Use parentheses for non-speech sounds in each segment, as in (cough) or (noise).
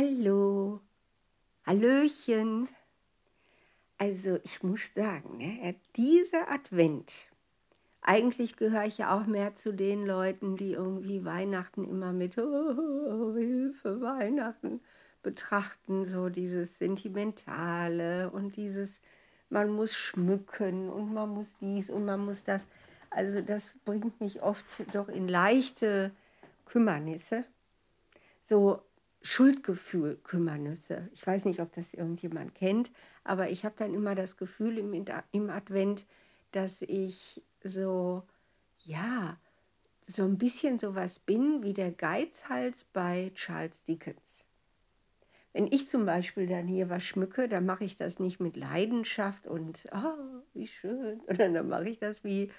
Hallo, Hallöchen. Also ich muss sagen, ne, dieser Advent, eigentlich gehöre ich ja auch mehr zu den Leuten, die irgendwie Weihnachten immer mit oh, Hilfe, Weihnachten betrachten, so dieses Sentimentale und dieses, man muss schmücken und man muss dies und man muss das. Also das bringt mich oft doch in leichte Kümmernisse. So Schuldgefühl, Kümmernisse. Ich weiß nicht, ob das irgendjemand kennt, aber ich habe dann immer das Gefühl im, im Advent, dass ich so, ja, so ein bisschen sowas bin wie der Geizhals bei Charles Dickens. Wenn ich zum Beispiel dann hier was schmücke, dann mache ich das nicht mit Leidenschaft und, oh, wie schön, (laughs) sondern dann mache ich das wie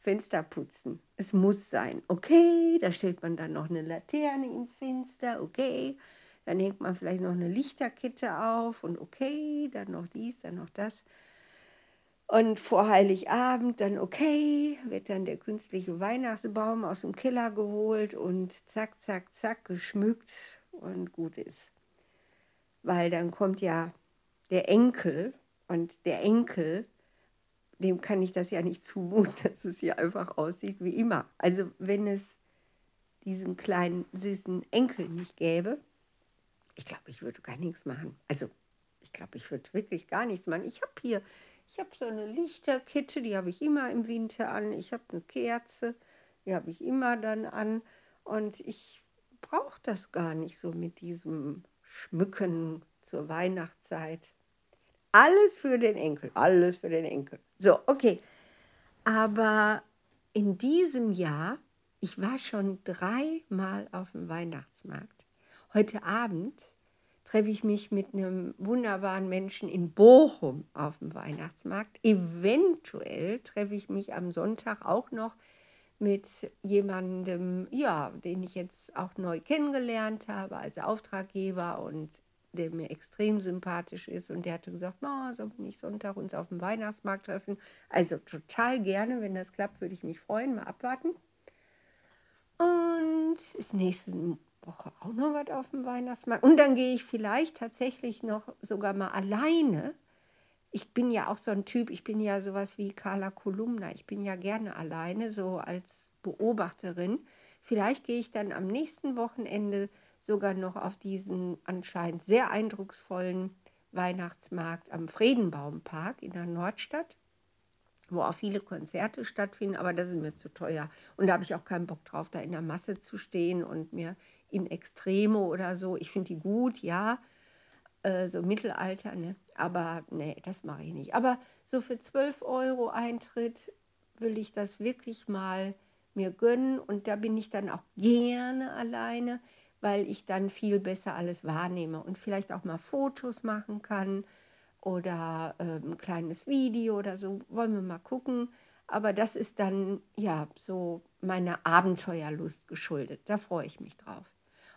Fenster putzen. Es muss sein. Okay, da stellt man dann noch eine Laterne ins Fenster. Okay, dann hängt man vielleicht noch eine Lichterkette auf und okay, dann noch dies, dann noch das. Und vor Heiligabend dann okay, wird dann der künstliche Weihnachtsbaum aus dem Keller geholt und zack, zack, zack, geschmückt und gut ist. Weil dann kommt ja der Enkel und der Enkel dem kann ich das ja nicht zumuten, (laughs) dass es hier einfach aussieht wie immer. Also wenn es diesen kleinen süßen Enkel nicht gäbe, ich glaube, ich würde gar nichts machen. Also ich glaube, ich würde wirklich gar nichts machen. Ich habe hier, ich habe so eine Lichterkette, die habe ich immer im Winter an. Ich habe eine Kerze, die habe ich immer dann an. Und ich brauche das gar nicht so mit diesem Schmücken zur Weihnachtszeit. Alles für den Enkel, alles für den Enkel. So, okay. Aber in diesem Jahr, ich war schon dreimal auf dem Weihnachtsmarkt. Heute Abend treffe ich mich mit einem wunderbaren Menschen in Bochum auf dem Weihnachtsmarkt. Eventuell treffe ich mich am Sonntag auch noch mit jemandem, ja, den ich jetzt auch neu kennengelernt habe als Auftraggeber und der mir extrem sympathisch ist. Und der hatte gesagt, no, sollen wir nicht Sonntag uns auf dem Weihnachtsmarkt treffen? Also total gerne, wenn das klappt, würde ich mich freuen. Mal abwarten. Und ist nächste Woche auch noch was auf dem Weihnachtsmarkt. Und dann gehe ich vielleicht tatsächlich noch sogar mal alleine. Ich bin ja auch so ein Typ, ich bin ja sowas wie Carla Kolumna. Ich bin ja gerne alleine, so als Beobachterin. Vielleicht gehe ich dann am nächsten Wochenende sogar noch auf diesen anscheinend sehr eindrucksvollen Weihnachtsmarkt am Friedenbaumpark in der Nordstadt, wo auch viele Konzerte stattfinden, aber das ist mir zu teuer. Und da habe ich auch keinen Bock drauf, da in der Masse zu stehen und mir in Extremo oder so. Ich finde die gut, ja, äh, so Mittelalter, ne? aber nee, das mache ich nicht. Aber so für 12 Euro Eintritt will ich das wirklich mal mir gönnen und da bin ich dann auch gerne alleine weil ich dann viel besser alles wahrnehme und vielleicht auch mal Fotos machen kann oder äh, ein kleines Video oder so. Wollen wir mal gucken. Aber das ist dann ja so meiner Abenteuerlust geschuldet. Da freue ich mich drauf.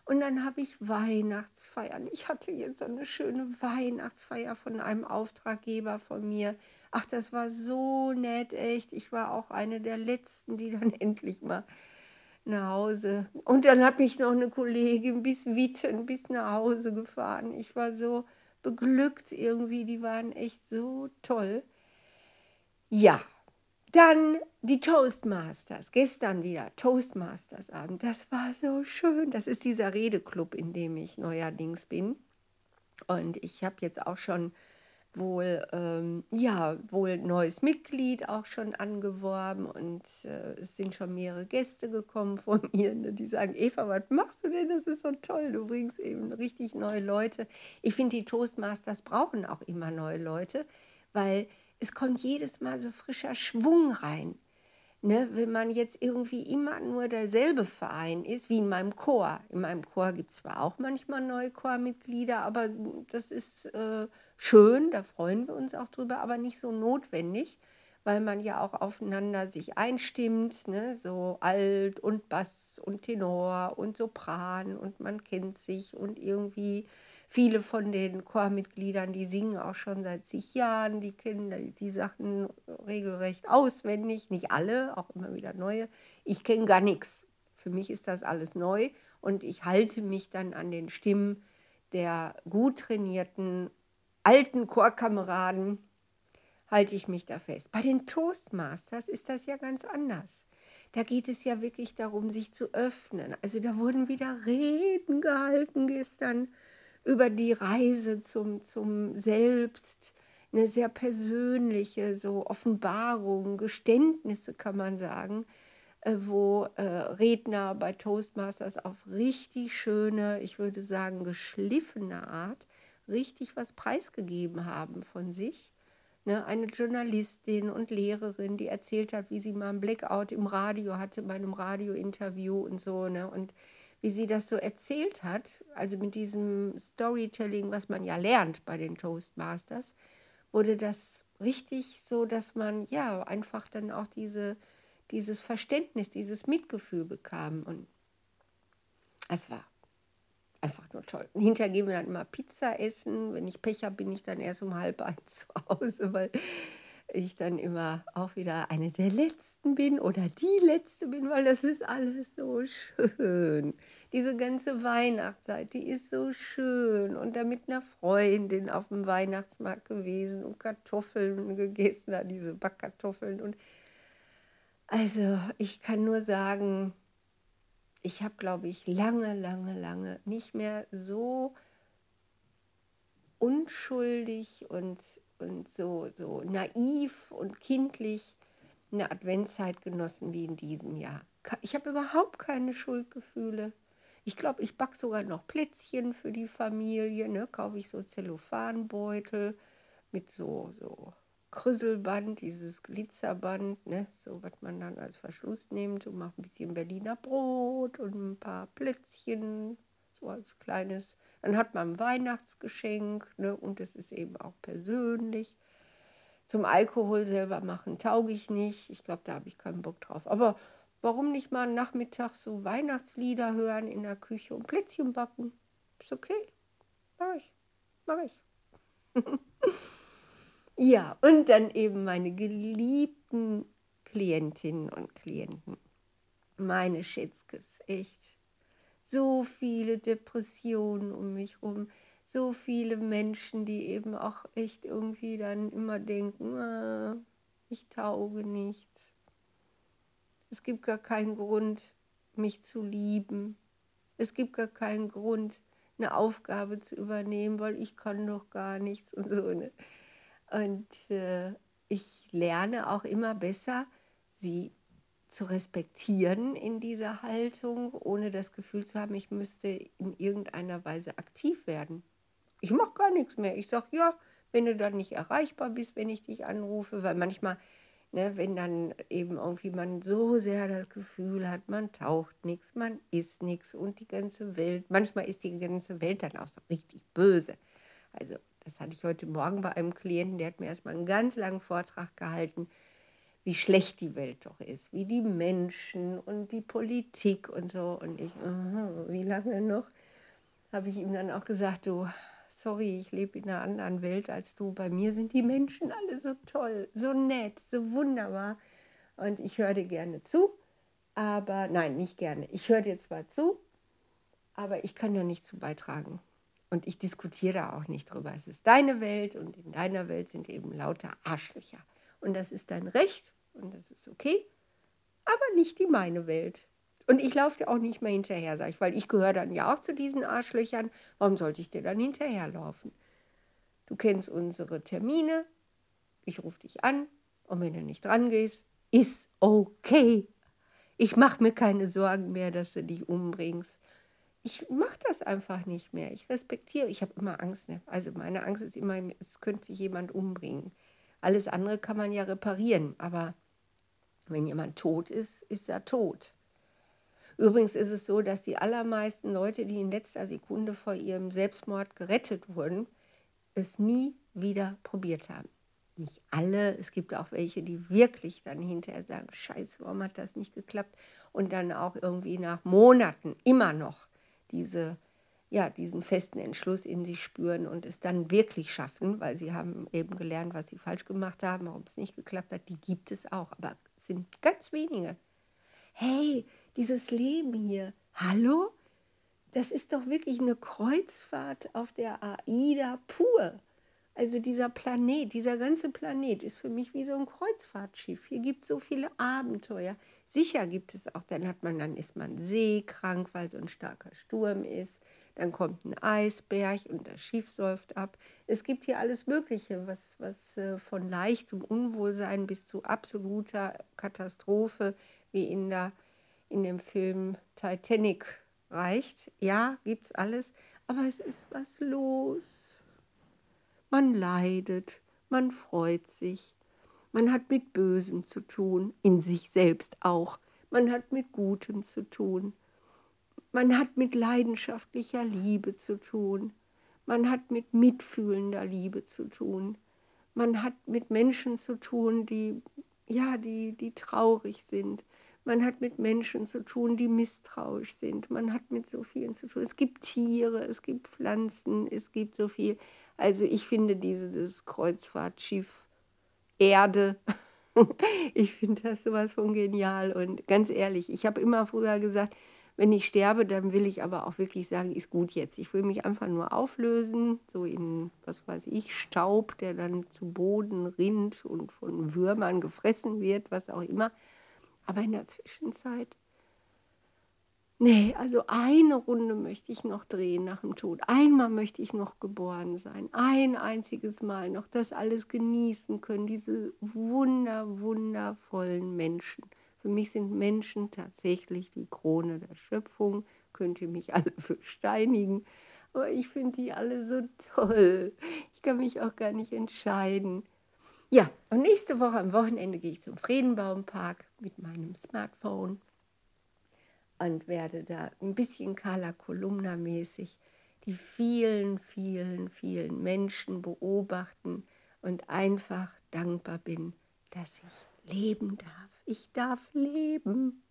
Und dann habe ich Weihnachtsfeiern. Ich hatte jetzt so eine schöne Weihnachtsfeier von einem Auftraggeber von mir. Ach, das war so nett, echt. Ich war auch eine der letzten, die dann (laughs) endlich mal nach Hause. Und dann hat mich noch eine Kollegin bis Witten, bis nach Hause gefahren. Ich war so beglückt irgendwie, die waren echt so toll. Ja, dann die Toastmasters, gestern wieder Toastmasters Abend. Das war so schön. Das ist dieser Redeclub, in dem ich neuerdings bin. Und ich habe jetzt auch schon wohl, ähm, ja, wohl neues Mitglied auch schon angeworben und äh, es sind schon mehrere Gäste gekommen von (laughs) mir, ne, die sagen, Eva, was machst du denn? Das ist so toll, du bringst eben richtig neue Leute. Ich finde, die Toastmasters brauchen auch immer neue Leute, weil es kommt jedes Mal so frischer Schwung rein. Ne, wenn man jetzt irgendwie immer nur derselbe Verein ist, wie in meinem Chor. In meinem Chor gibt es zwar auch manchmal neue Chormitglieder, aber das ist äh, schön, da freuen wir uns auch drüber, aber nicht so notwendig, weil man ja auch aufeinander sich einstimmt, ne, so Alt und Bass und Tenor und Sopran und man kennt sich und irgendwie Viele von den Chormitgliedern, die singen auch schon seit zig Jahren, die kennen die Sachen regelrecht auswendig. Nicht alle, auch immer wieder neue. Ich kenne gar nichts. Für mich ist das alles neu und ich halte mich dann an den Stimmen, der gut trainierten alten Chorkameraden halte ich mich da fest. Bei den Toastmasters ist das ja ganz anders. Da geht es ja wirklich darum, sich zu öffnen. Also da wurden wieder Reden gehalten gestern über die Reise zum, zum Selbst, eine sehr persönliche so Offenbarung, Geständnisse kann man sagen, äh, wo äh, Redner bei Toastmasters auf richtig schöne, ich würde sagen geschliffene Art, richtig was preisgegeben haben von sich. Ne, eine Journalistin und Lehrerin, die erzählt hat, wie sie mal einen Blackout im Radio hatte, bei einem Radiointerview und so. Ne, und wie sie das so erzählt hat, also mit diesem Storytelling, was man ja lernt bei den Toastmasters, wurde das richtig so, dass man ja einfach dann auch diese, dieses Verständnis, dieses Mitgefühl bekam. Und es war einfach nur toll. Hinterher gehen wir dann immer Pizza essen. Wenn ich Pech habe, bin ich dann erst um halb eins (laughs) zu Hause, weil ich dann immer auch wieder eine der Letzten bin oder die Letzte bin, weil das ist alles so schön. Diese ganze Weihnachtszeit, die ist so schön. Und da mit einer Freundin auf dem Weihnachtsmarkt gewesen und Kartoffeln gegessen, diese Backkartoffeln. Und also ich kann nur sagen, ich habe, glaube ich, lange, lange, lange nicht mehr so unschuldig und, und so, so naiv und kindlich eine Adventszeit genossen wie in diesem Jahr. Ich habe überhaupt keine Schuldgefühle. Ich glaube, ich backe sogar noch Plätzchen für die Familie, ne? kaufe ich so Zellophanbeutel mit so, so Krüsselband, dieses Glitzerband, ne, so was man dann als Verschluss nimmt und macht ein bisschen Berliner Brot und ein paar Plätzchen, so als kleines. Dann hat man ein Weihnachtsgeschenk ne, und es ist eben auch persönlich. Zum Alkohol selber machen tauge ich nicht. Ich glaube, da habe ich keinen Bock drauf. Aber warum nicht mal nachmittags so Weihnachtslieder hören in der Küche und Plätzchen backen? Ist okay. Mach ich. Mach ich. (laughs) Ja, und dann eben meine geliebten Klientinnen und Klienten. Meine Schätzkes, echt. So viele Depressionen um mich herum, so viele Menschen, die eben auch echt irgendwie dann immer denken, ah, ich tauge nichts. Es gibt gar keinen Grund, mich zu lieben. Es gibt gar keinen Grund, eine Aufgabe zu übernehmen, weil ich kann doch gar nichts und so. Ne? Und äh, ich lerne auch immer besser, sie zu respektieren in dieser Haltung, ohne das Gefühl zu haben, ich müsste in irgendeiner Weise aktiv werden. Ich mache gar nichts mehr. Ich sage, ja, wenn du dann nicht erreichbar bist, wenn ich dich anrufe, weil manchmal, ne, wenn dann eben irgendwie man so sehr das Gefühl hat, man taucht nichts, man ist nichts und die ganze Welt, manchmal ist die ganze Welt dann auch so richtig böse. Also das hatte ich heute Morgen bei einem Klienten, der hat mir erstmal einen ganz langen Vortrag gehalten, wie schlecht die Welt doch ist, wie die Menschen und die Politik und so. Und ich, uh, wie lange noch? Habe ich ihm dann auch gesagt, du, sorry, ich lebe in einer anderen Welt als du. Bei mir sind die Menschen alle so toll, so nett, so wunderbar. Und ich höre dir gerne zu, aber nein, nicht gerne. Ich höre dir zwar zu, aber ich kann ja nicht zu beitragen. Und ich diskutiere da auch nicht drüber. Es ist deine Welt und in deiner Welt sind eben lauter Arschlöcher. Und das ist dein Recht und das ist okay, aber nicht die meine Welt. Und ich laufe dir auch nicht mehr hinterher, sage ich, weil ich gehöre dann ja auch zu diesen Arschlöchern. Warum sollte ich dir dann hinterherlaufen? Du kennst unsere Termine, ich rufe dich an und wenn du nicht dran gehst, ist okay. Ich mache mir keine Sorgen mehr, dass du dich umbringst ich mache das einfach nicht mehr. Ich respektiere, ich habe immer Angst. Ne? Also meine Angst ist immer, es könnte sich jemand umbringen. Alles andere kann man ja reparieren, aber wenn jemand tot ist, ist er tot. Übrigens ist es so, dass die allermeisten Leute, die in letzter Sekunde vor ihrem Selbstmord gerettet wurden, es nie wieder probiert haben. Nicht alle, es gibt auch welche, die wirklich dann hinterher sagen, scheiße, warum hat das nicht geklappt? Und dann auch irgendwie nach Monaten immer noch diese, ja, diesen festen Entschluss in sich spüren und es dann wirklich schaffen, weil sie haben eben gelernt, was sie falsch gemacht haben, warum es nicht geklappt hat, die gibt es auch, aber es sind ganz wenige. Hey, dieses Leben hier, hallo? das ist doch wirklich eine Kreuzfahrt auf der AIDA pur. Also dieser Planet, dieser ganze Planet ist für mich wie so ein Kreuzfahrtschiff. Hier gibt es so viele Abenteuer. Sicher gibt es auch, dann hat man, dann ist man seekrank, weil so ein starker Sturm ist. Dann kommt ein Eisberg und das Schiff säuft ab. Es gibt hier alles Mögliche, was, was äh, von leichtem Unwohlsein bis zu absoluter Katastrophe, wie in, der, in dem Film Titanic reicht. Ja, gibt es alles, aber es ist was los. Man leidet, man freut sich, man hat mit Bösem zu tun, in sich selbst auch, man hat mit Gutem zu tun, man hat mit leidenschaftlicher Liebe zu tun, man hat mit mitfühlender Liebe zu tun, man hat mit Menschen zu tun, die ja, die, die traurig sind, man hat mit Menschen zu tun, die misstrauisch sind. Man hat mit so vielen zu tun. Es gibt Tiere, es gibt Pflanzen, es gibt so viel. Also ich finde dieses Kreuzfahrtschiff Erde, (laughs) ich finde das sowas von genial. Und ganz ehrlich, ich habe immer früher gesagt, wenn ich sterbe, dann will ich aber auch wirklich sagen, ist gut jetzt. Ich will mich einfach nur auflösen, so in, was weiß ich, Staub, der dann zu Boden rinnt und von Würmern gefressen wird, was auch immer. Aber in der Zwischenzeit, nee, also eine Runde möchte ich noch drehen nach dem Tod. Einmal möchte ich noch geboren sein. Ein einziges Mal noch das alles genießen können, diese wunder, wundervollen Menschen. Für mich sind Menschen tatsächlich die Krone der Schöpfung. Könnt ihr mich alle (laughs) für steinigen. Aber ich finde die alle so toll. Ich kann mich auch gar nicht entscheiden. Ja, und nächste Woche am Wochenende gehe ich zum Friedenbaumpark mit meinem Smartphone und werde da ein bisschen Carla Kolumna mäßig die vielen, vielen, vielen Menschen beobachten und einfach dankbar bin, dass ich leben darf. Ich darf leben.